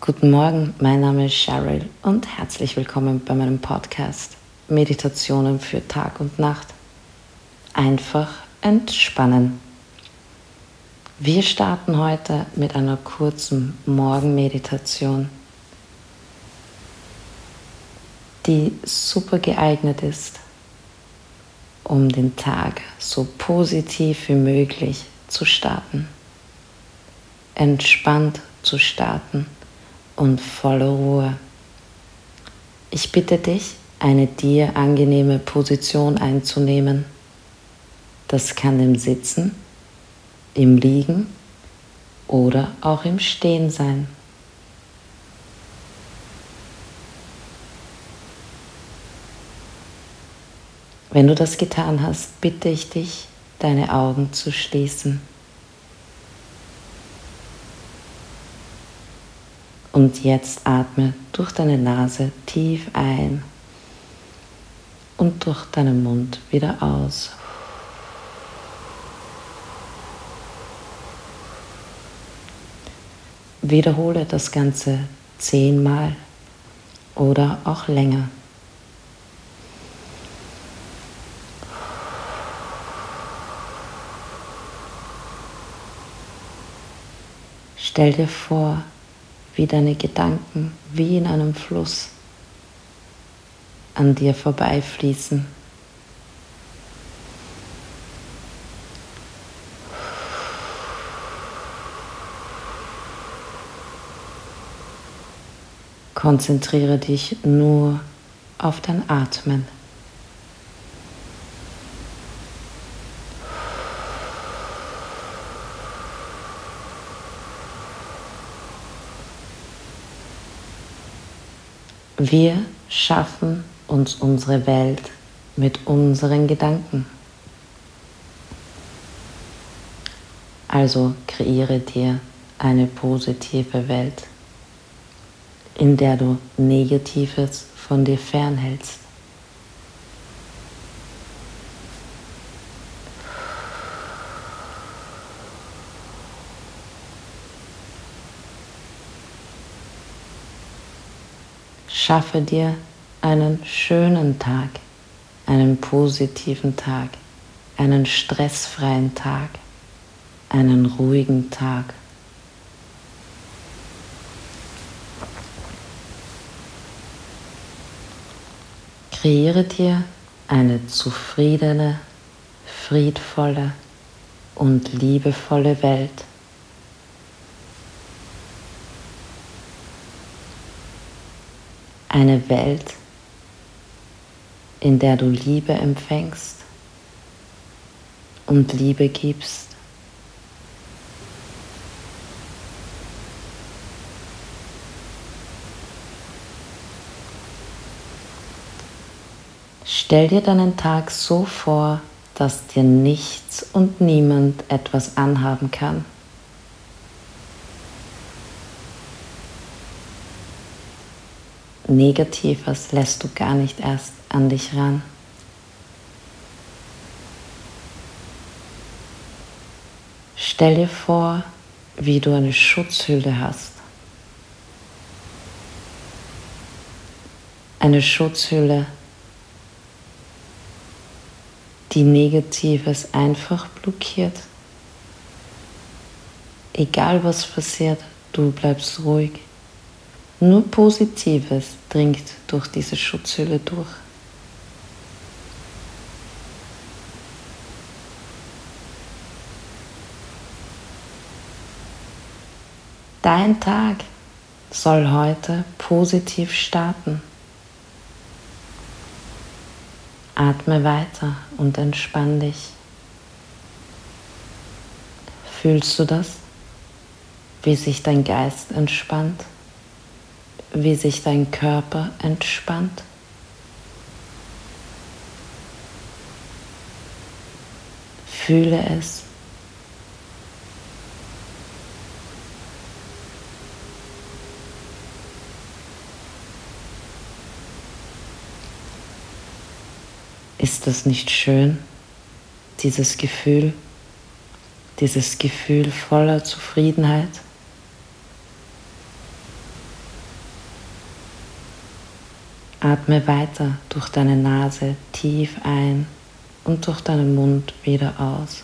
Guten Morgen, mein Name ist Cheryl und herzlich willkommen bei meinem Podcast Meditationen für Tag und Nacht. Einfach entspannen. Wir starten heute mit einer kurzen Morgenmeditation, die super geeignet ist, um den Tag so positiv wie möglich zu starten, entspannt zu starten und voller Ruhe. Ich bitte dich, eine dir angenehme Position einzunehmen. Das kann im Sitzen, im Liegen oder auch im Stehen sein. Wenn du das getan hast, bitte ich dich, deine Augen zu schließen. Und jetzt atme durch deine Nase tief ein und durch deinen Mund wieder aus. Wiederhole das Ganze zehnmal oder auch länger. Stell dir vor, wie deine Gedanken wie in einem Fluss an dir vorbeifließen. Konzentriere dich nur auf dein Atmen. Wir schaffen uns unsere Welt mit unseren Gedanken. Also kreiere dir eine positive Welt, in der du Negatives von dir fernhältst. Schaffe dir einen schönen Tag, einen positiven Tag, einen stressfreien Tag, einen ruhigen Tag. Kreiere dir eine zufriedene, friedvolle und liebevolle Welt. Eine Welt, in der du Liebe empfängst und Liebe gibst. Stell dir deinen Tag so vor, dass dir nichts und niemand etwas anhaben kann. Negatives lässt du gar nicht erst an dich ran. Stell dir vor, wie du eine Schutzhülle hast. Eine Schutzhülle, die Negatives einfach blockiert. Egal was passiert, du bleibst ruhig. Nur Positives dringt durch diese Schutzhülle durch. Dein Tag soll heute positiv starten. Atme weiter und entspann dich. Fühlst du das? Wie sich dein Geist entspannt? Wie sich dein Körper entspannt. Fühle es. Ist das nicht schön, dieses Gefühl, dieses Gefühl voller Zufriedenheit? Atme weiter durch deine Nase tief ein und durch deinen Mund wieder aus.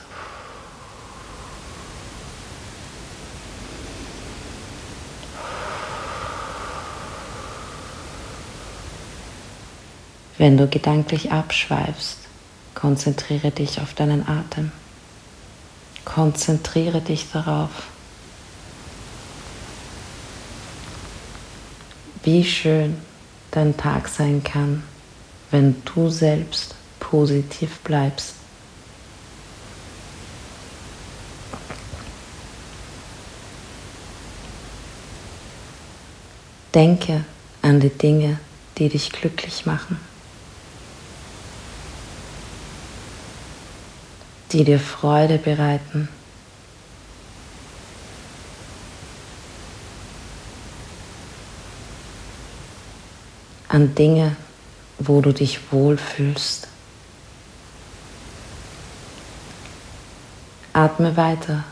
Wenn du gedanklich abschweifst, konzentriere dich auf deinen Atem. Konzentriere dich darauf. Wie schön dein Tag sein kann, wenn du selbst positiv bleibst. Denke an die Dinge, die dich glücklich machen, die dir Freude bereiten. An Dinge, wo du dich wohlfühlst. Atme weiter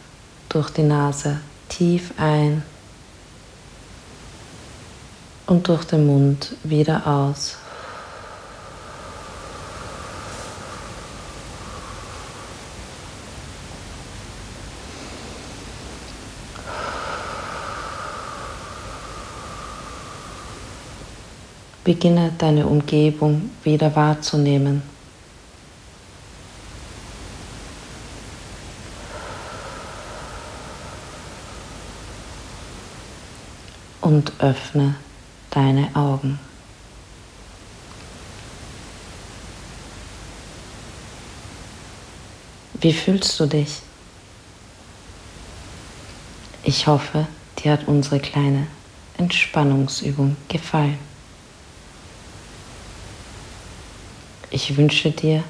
durch die Nase tief ein und durch den Mund wieder aus. Beginne deine Umgebung wieder wahrzunehmen. Und öffne deine Augen. Wie fühlst du dich? Ich hoffe, dir hat unsere kleine Entspannungsübung gefallen. Ich wünsche dir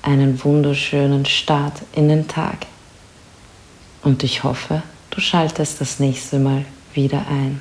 einen wunderschönen Start in den Tag und ich hoffe, du schaltest das nächste Mal wieder ein.